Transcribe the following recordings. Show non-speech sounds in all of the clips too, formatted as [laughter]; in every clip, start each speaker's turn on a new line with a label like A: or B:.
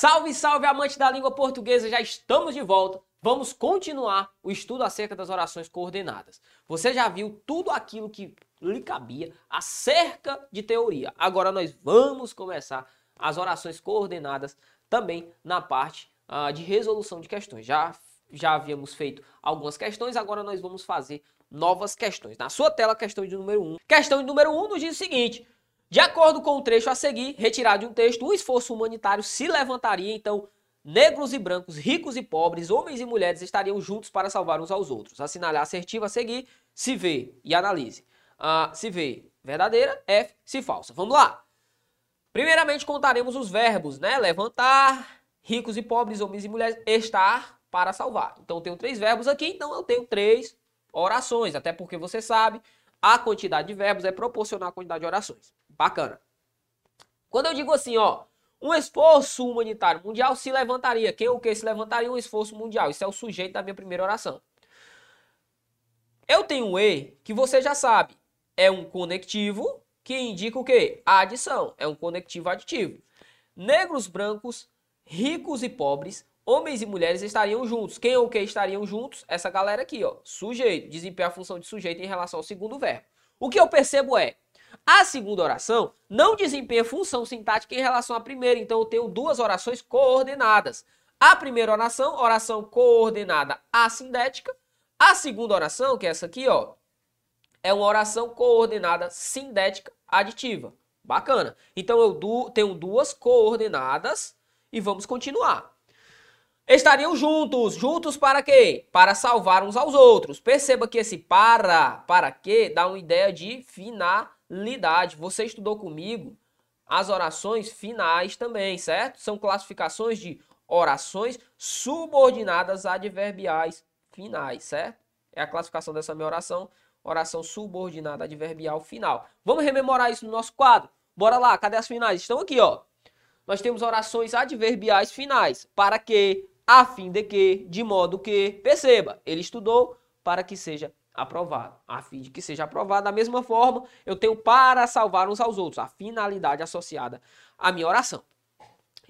A: Salve, salve, amante da língua portuguesa! Já estamos de volta. Vamos continuar o estudo acerca das orações coordenadas. Você já viu tudo aquilo que lhe cabia acerca de teoria. Agora nós vamos começar as orações coordenadas também na parte uh, de resolução de questões. Já, já havíamos feito algumas questões, agora nós vamos fazer novas questões. Na sua tela, questão de número 1. Questão de número 1 nos diz o seguinte: de acordo com o trecho a seguir, retirado de um texto, o esforço humanitário se levantaria, então, negros e brancos, ricos e pobres, homens e mulheres estariam juntos para salvar uns aos outros. Assinale a assertiva a seguir, se vê e analise. Uh, se vê verdadeira, F, se falsa. Vamos lá. Primeiramente contaremos os verbos, né? Levantar, ricos e pobres, homens e mulheres, estar para salvar. Então eu tenho três verbos aqui, então eu tenho três orações, até porque você sabe, a quantidade de verbos é proporcional à quantidade de orações. Bacana. Quando eu digo assim, ó, um esforço humanitário mundial se levantaria. Quem o que se levantaria? Um esforço mundial. Isso é o sujeito da minha primeira oração. Eu tenho um E que você já sabe. É um conectivo que indica o quê? A adição. É um conectivo aditivo. Negros, brancos, ricos e pobres, homens e mulheres estariam juntos. Quem ou que estariam juntos? Essa galera aqui, ó. Sujeito. Desempenha a função de sujeito em relação ao segundo verbo. O que eu percebo é a segunda oração não desempenha função sintática em relação à primeira, então eu tenho duas orações coordenadas. A primeira oração, oração coordenada assindética. A segunda oração, que é essa aqui, ó, é uma oração coordenada sindética aditiva. Bacana. Então eu du tenho duas coordenadas e vamos continuar. Estariam juntos. Juntos para quê? Para salvar uns aos outros. Perceba que esse para, para quê, dá uma ideia de final lidade. Você estudou comigo as orações finais também, certo? São classificações de orações subordinadas adverbiais finais, certo? É a classificação dessa minha oração, oração subordinada adverbial final. Vamos rememorar isso no nosso quadro? Bora lá, cadê as finais? Estão aqui, ó. Nós temos orações adverbiais finais. Para que, a fim de que, de modo que. Perceba, ele estudou para que seja aprovado, a fim de que seja aprovado. Da mesma forma, eu tenho para salvar uns aos outros, a finalidade associada à minha oração.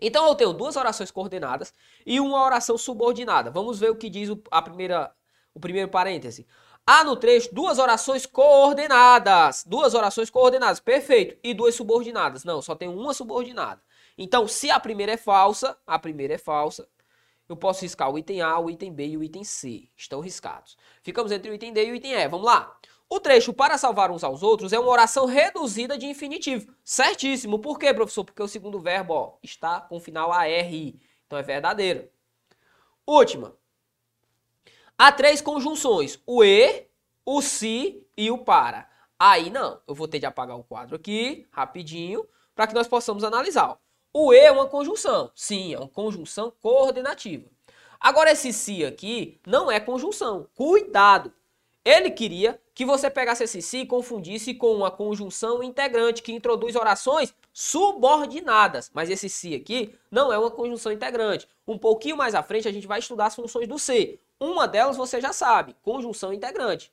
A: Então eu tenho duas orações coordenadas e uma oração subordinada. Vamos ver o que diz a primeira, o primeiro parêntese. Há no trecho duas orações coordenadas. Duas orações coordenadas, perfeito. E duas subordinadas. Não, só tem uma subordinada. Então, se a primeira é falsa, a primeira é falsa, eu posso riscar o item A, o item B e o item C. Estão riscados. Ficamos entre o item D e o item E. Vamos lá. O trecho para salvar uns aos outros é uma oração reduzida de infinitivo. Certíssimo. Por quê, professor? Porque o segundo verbo ó, está com o final AR. Então é verdadeira. Última. Há três conjunções. O E, o se e o para. Aí não. Eu vou ter de apagar o quadro aqui, rapidinho, para que nós possamos analisar. O E é uma conjunção. Sim, é uma conjunção coordenativa. Agora, esse se aqui não é conjunção. Cuidado! Ele queria que você pegasse esse se e confundisse com uma conjunção integrante que introduz orações subordinadas. Mas esse se aqui não é uma conjunção integrante. Um pouquinho mais à frente a gente vai estudar as funções do se. Uma delas você já sabe, conjunção integrante.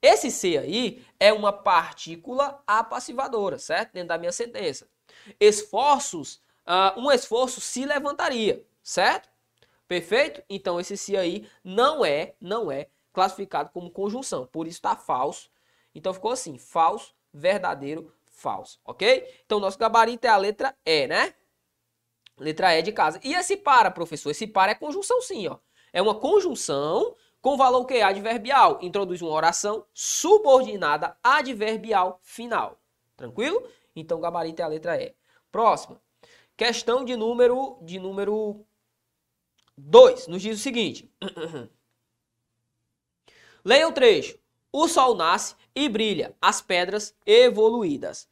A: Esse se aí é uma partícula apassivadora, certo? Dentro da minha sentença. Esforços uh, um esforço se levantaria, certo? Perfeito? Então esse se aí não é, não é classificado como conjunção, por isso está falso. Então ficou assim, falso, verdadeiro, falso, ok? Então nosso gabarito é a letra E, né? Letra E de casa. E esse para, professor? Esse para é conjunção sim, ó. É uma conjunção com valor que adverbial. Introduz uma oração subordinada adverbial final. Tranquilo? Então o gabarito é a letra E. Próxima. Questão de número de número 2 nos diz o seguinte: [clears throat] Leia o trecho. O sol nasce e brilha, as pedras evoluídas,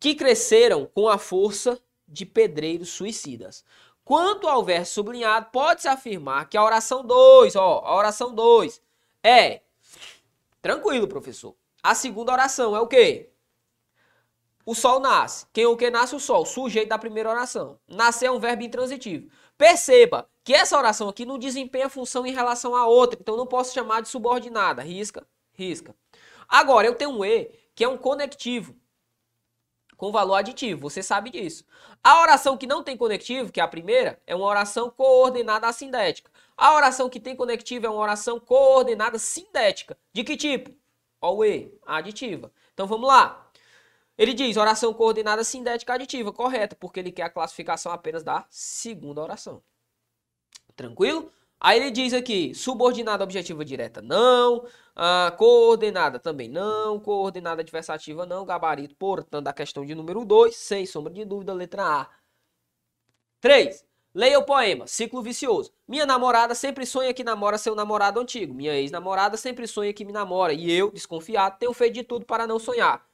A: que cresceram com a força de pedreiros suicidas. Quanto ao verso sublinhado, pode-se afirmar que a oração 2, ó, a oração 2 é tranquilo, professor. A segunda oração é o quê? O sol nasce. Quem o que nasce? O sol. Sujeito da primeira oração. Nascer é um verbo intransitivo. Perceba que essa oração aqui não desempenha função em relação à outra. Então não posso chamar de subordinada. Risca, risca. Agora, eu tenho um E, que é um conectivo. com valor aditivo, você sabe disso. A oração que não tem conectivo, que é a primeira, é uma oração coordenada assindética. A oração que tem conectivo é uma oração coordenada sindética. De que tipo? Always, aditiva. Então vamos lá. Ele diz oração coordenada sindética aditiva, correta, porque ele quer a classificação apenas da segunda oração. Tranquilo? Aí ele diz aqui, subordinada objetiva direta não, ah, coordenada também não, coordenada adversativa não, gabarito, portanto, a questão de número 2, sem sombra de dúvida, letra A. 3. Leia o poema, ciclo vicioso. Minha namorada sempre sonha que namora seu namorado antigo. Minha ex-namorada sempre sonha que me namora. E eu, desconfiado, tenho feito de tudo para não sonhar.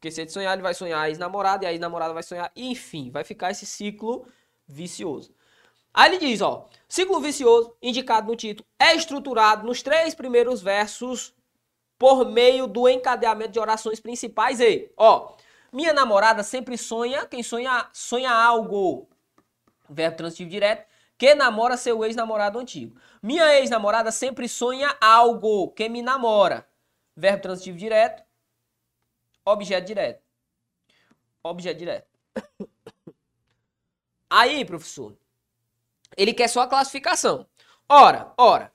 A: Porque se ele sonhar, ele vai sonhar a ex-namorada, e a ex-namorada vai sonhar, enfim, vai ficar esse ciclo vicioso. Aí ele diz, ó, ciclo vicioso, indicado no título, é estruturado nos três primeiros versos por meio do encadeamento de orações principais e, ó, minha namorada sempre sonha, quem sonha, sonha algo, verbo transitivo direto, que namora seu ex-namorado antigo. Minha ex-namorada sempre sonha algo, que me namora, verbo transitivo direto, objeto direto. Objeto direto. Aí, professor, ele quer só a classificação. Ora, ora,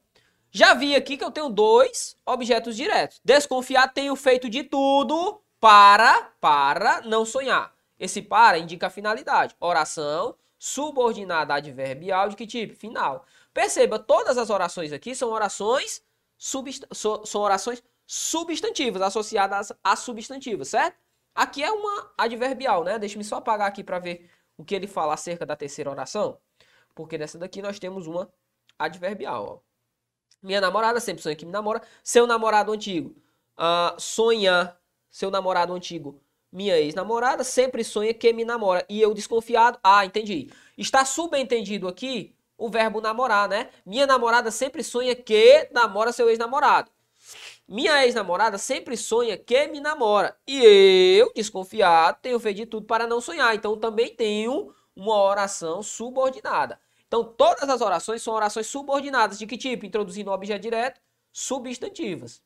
A: já vi aqui que eu tenho dois objetos diretos. Desconfiar tenho feito de tudo para, para não sonhar. Esse para indica a finalidade. Oração subordinada adverbial de que tipo? Final. Perceba, todas as orações aqui são orações são orações substantivas associadas a substantivas, certo? Aqui é uma adverbial, né? Deixa-me só apagar aqui para ver o que ele fala acerca da terceira oração. Porque nessa daqui nós temos uma adverbial. Ó. Minha namorada sempre sonha que me namora. Seu namorado antigo uh, sonha. Seu namorado antigo, minha ex-namorada, sempre sonha que me namora. E eu desconfiado. Ah, entendi. Está subentendido aqui o verbo namorar, né? Minha namorada sempre sonha que namora seu ex-namorado. Minha ex-namorada sempre sonha que me namora. E eu, desconfiado, tenho feito de tudo para não sonhar. Então também tenho uma oração subordinada. Então, todas as orações são orações subordinadas. De que tipo? Introduzindo objeto direto, substantivas.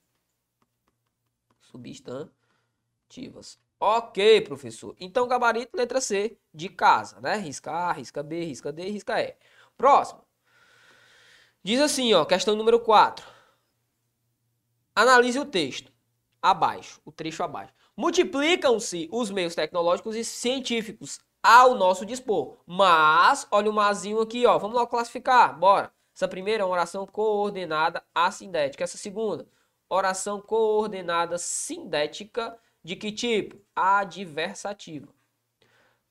A: Substantivas. Ok, professor. Então, gabarito, letra C, de casa, né? Risca A, risca B, risca D, risca E. Próximo. Diz assim, ó, questão número 4. Analise o texto abaixo, o trecho abaixo. Multiplicam-se os meios tecnológicos e científicos ao nosso dispor. Mas, olha o mazinho aqui, ó. Vamos lá classificar, bora. Essa primeira é uma oração coordenada assindética. Essa segunda, oração coordenada sindética de que tipo? Adversativa.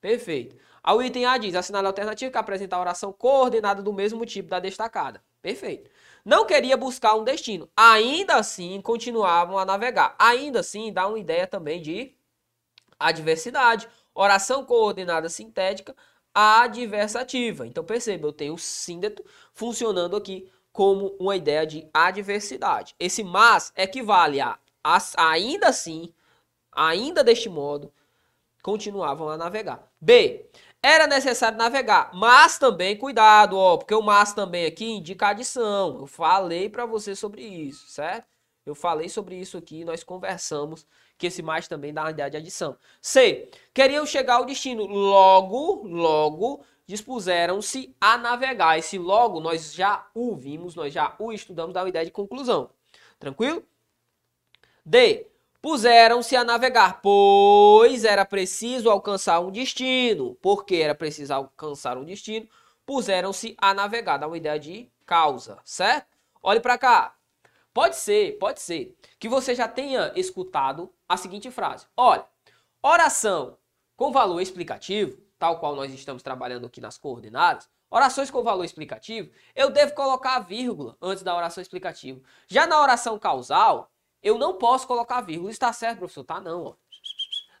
A: Perfeito. O item A diz, assinale a alternativa que apresenta a oração coordenada do mesmo tipo da destacada. Perfeito. Não queria buscar um destino. Ainda assim, continuavam a navegar. Ainda assim, dá uma ideia também de adversidade oração coordenada sintética adversativa. Então perceba, eu tenho o síndeto funcionando aqui como uma ideia de adversidade. Esse mas equivale a, a ainda assim, ainda deste modo, continuavam a navegar. B. Era necessário navegar, mas também cuidado, ó, porque o mas também aqui indica adição. Eu falei para você sobre isso, certo? Eu falei sobre isso aqui, nós conversamos que esse mais também dá uma ideia de adição. C. Queriam chegar ao destino, logo, logo dispuseram-se a navegar. Esse logo nós já o vimos, nós já o estudamos, dá uma ideia de conclusão. Tranquilo? D. Puseram-se a navegar, pois era preciso alcançar um destino. Porque era preciso alcançar um destino, puseram-se a navegar. Dá uma ideia de causa, certo? Olhe para cá. Pode ser, pode ser que você já tenha escutado a seguinte frase: Olha, oração com valor explicativo, tal qual nós estamos trabalhando aqui nas coordenadas, orações com valor explicativo, eu devo colocar a vírgula antes da oração explicativa. Já na oração causal, eu não posso colocar vírgula. Está certo, professor? Tá não, ó.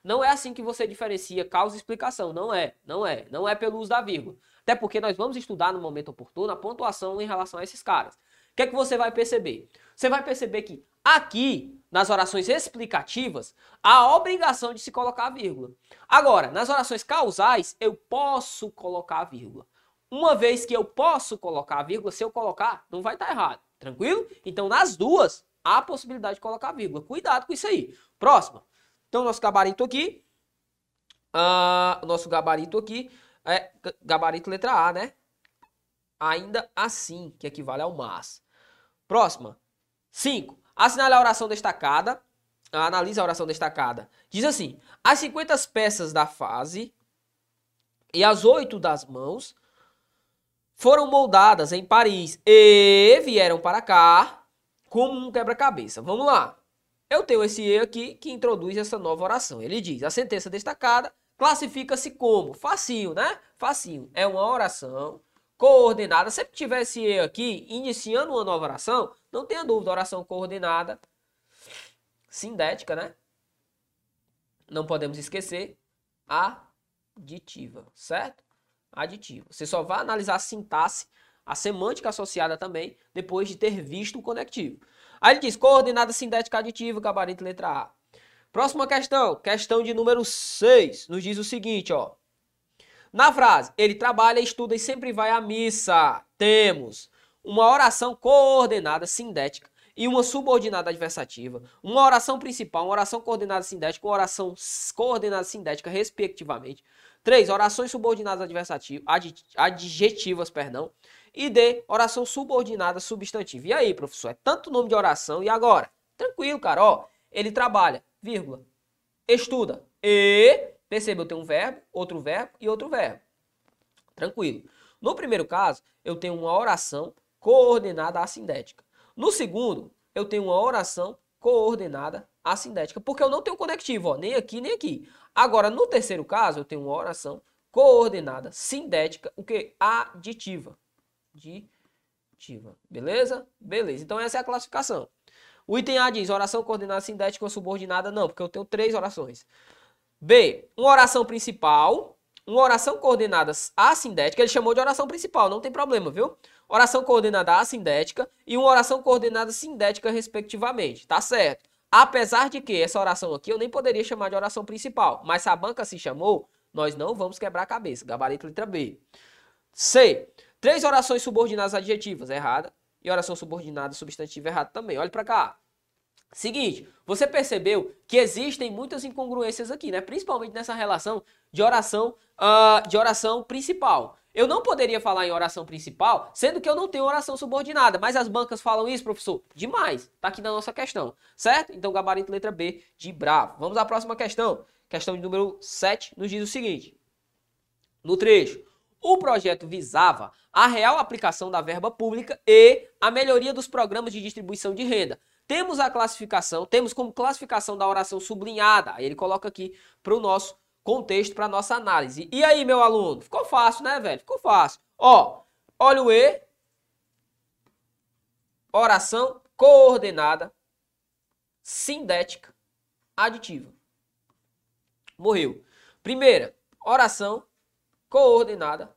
A: Não é assim que você diferencia causa e explicação. Não é, não é. Não é pelo uso da vírgula. Até porque nós vamos estudar no momento oportuno a pontuação em relação a esses caras. O que é que você vai perceber? você vai perceber que aqui, nas orações explicativas, há obrigação de se colocar a vírgula. Agora, nas orações causais, eu posso colocar a vírgula. Uma vez que eu posso colocar a vírgula, se eu colocar, não vai estar errado. Tranquilo? Então, nas duas, há possibilidade de colocar vírgula. Cuidado com isso aí. Próxima. Então, nosso gabarito aqui. O nosso gabarito aqui é gabarito letra A, né? Ainda assim, que equivale ao mas. Próxima. 5. Assinale a oração destacada. Analise a oração destacada. Diz assim: as 50 peças da fase e as oito das mãos foram moldadas em Paris e vieram para cá como um quebra-cabeça. Vamos lá. Eu tenho esse E aqui que introduz essa nova oração. Ele diz: a sentença destacada classifica-se como facinho, né? Facinho. É uma oração coordenada. Sempre tiver esse E aqui, iniciando uma nova oração, não tenha dúvida, oração coordenada, sindética, né? Não podemos esquecer aditiva, certo? Aditiva. Você só vai analisar a sintaxe, a semântica associada também, depois de ter visto o conectivo. Aí ele diz coordenada sindética aditiva, gabarito letra A. Próxima questão, questão de número 6, nos diz o seguinte, ó. Na frase, ele trabalha, estuda e sempre vai à missa. Temos uma oração coordenada sindética e uma subordinada adversativa, uma oração principal, uma oração coordenada sindética, uma oração coordenada sindética, respectivamente. Três, orações subordinadas adversativas, adjetivas, perdão. E D, oração subordinada substantiva. E aí, professor, é tanto nome de oração e agora? Tranquilo, cara, ó. Ele trabalha, vírgula, estuda e, perceba, eu tenho um verbo, outro verbo e outro verbo. Tranquilo. No primeiro caso, eu tenho uma oração coordenada assindética. No segundo, eu tenho uma oração coordenada assindética, porque eu não tenho conectivo, ó, nem aqui nem aqui. Agora, no terceiro caso, eu tenho uma oração coordenada sindética, o que? Aditiva. Aditiva. Beleza? Beleza. Então essa é a classificação. O item A diz oração coordenada sindética ou subordinada, não, porque eu tenho três orações. B, uma oração principal, uma oração coordenada assindética, ele chamou de oração principal, não tem problema, viu? Oração coordenada assindética e uma oração coordenada sindética, respectivamente, tá certo. Apesar de que essa oração aqui eu nem poderia chamar de oração principal, mas se a banca se chamou, nós não vamos quebrar a cabeça. Gabarito letra B. C. Três orações subordinadas adjetivas, errada e oração subordinada substantiva errado também. Olha para cá. Seguinte, você percebeu que existem muitas incongruências aqui, né? Principalmente nessa relação de oração, uh, de oração principal. Eu não poderia falar em oração principal, sendo que eu não tenho oração subordinada, mas as bancas falam isso, professor? Demais. Tá aqui na nossa questão, certo? Então, gabarito letra B de bravo. Vamos à próxima questão. Questão de número 7 nos diz o seguinte. No trecho, o projeto visava a real aplicação da verba pública e a melhoria dos programas de distribuição de renda. Temos a classificação, temos como classificação da oração sublinhada. Ele coloca aqui para o nosso contexto, para nossa análise. E aí, meu aluno? Ficou fácil, né, velho? Ficou fácil. Ó, olha o E. Oração coordenada, sindética, aditiva. Morreu. Primeira, oração coordenada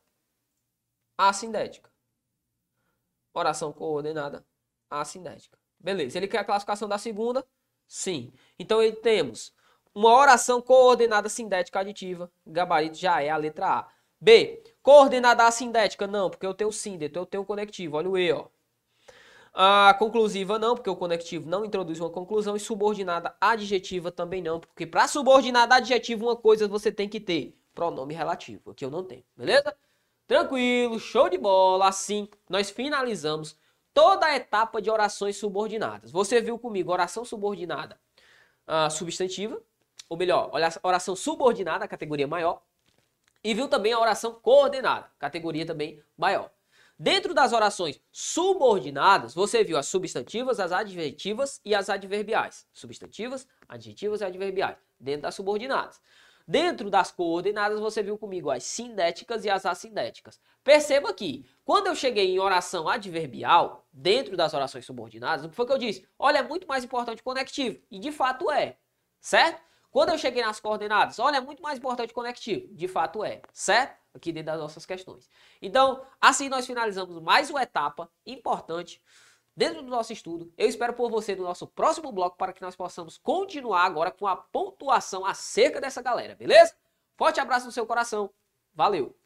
A: assindética. Oração coordenada assindética. Beleza. Ele quer a classificação da segunda? Sim. Então ele temos uma oração coordenada sindética aditiva. Gabarito já é a letra A. B. Coordenada assindética? Não, porque eu tenho síndeto, eu tenho conectivo. Olha o E, ó. A conclusiva não, porque o conectivo não introduz uma conclusão. E subordinada adjetiva também não, porque para subordinada adjetiva uma coisa você tem que ter pronome relativo, que eu não tenho, beleza? Tranquilo, show de bola. Assim, nós finalizamos toda a etapa de orações subordinadas. Você viu comigo oração subordinada uh, substantiva, ou melhor, oração subordinada, categoria maior, e viu também a oração coordenada, categoria também maior. Dentro das orações subordinadas, você viu as substantivas, as adjetivas e as adverbiais. Substantivas, adjetivas e adverbiais, dentro das subordinadas. Dentro das coordenadas, você viu comigo as sindéticas e as assindéticas. Perceba que, quando eu cheguei em oração adverbial, dentro das orações subordinadas, o que foi que eu disse? Olha, é muito mais importante conectivo. E de fato é. Certo? Quando eu cheguei nas coordenadas, olha, é muito mais importante conectivo. De fato é. Certo? Aqui dentro das nossas questões. Então, assim nós finalizamos mais uma etapa importante dentro do nosso estudo. Eu espero por você no nosso próximo bloco para que nós possamos continuar agora com a pontuação acerca dessa galera, beleza? Forte abraço no seu coração. Valeu!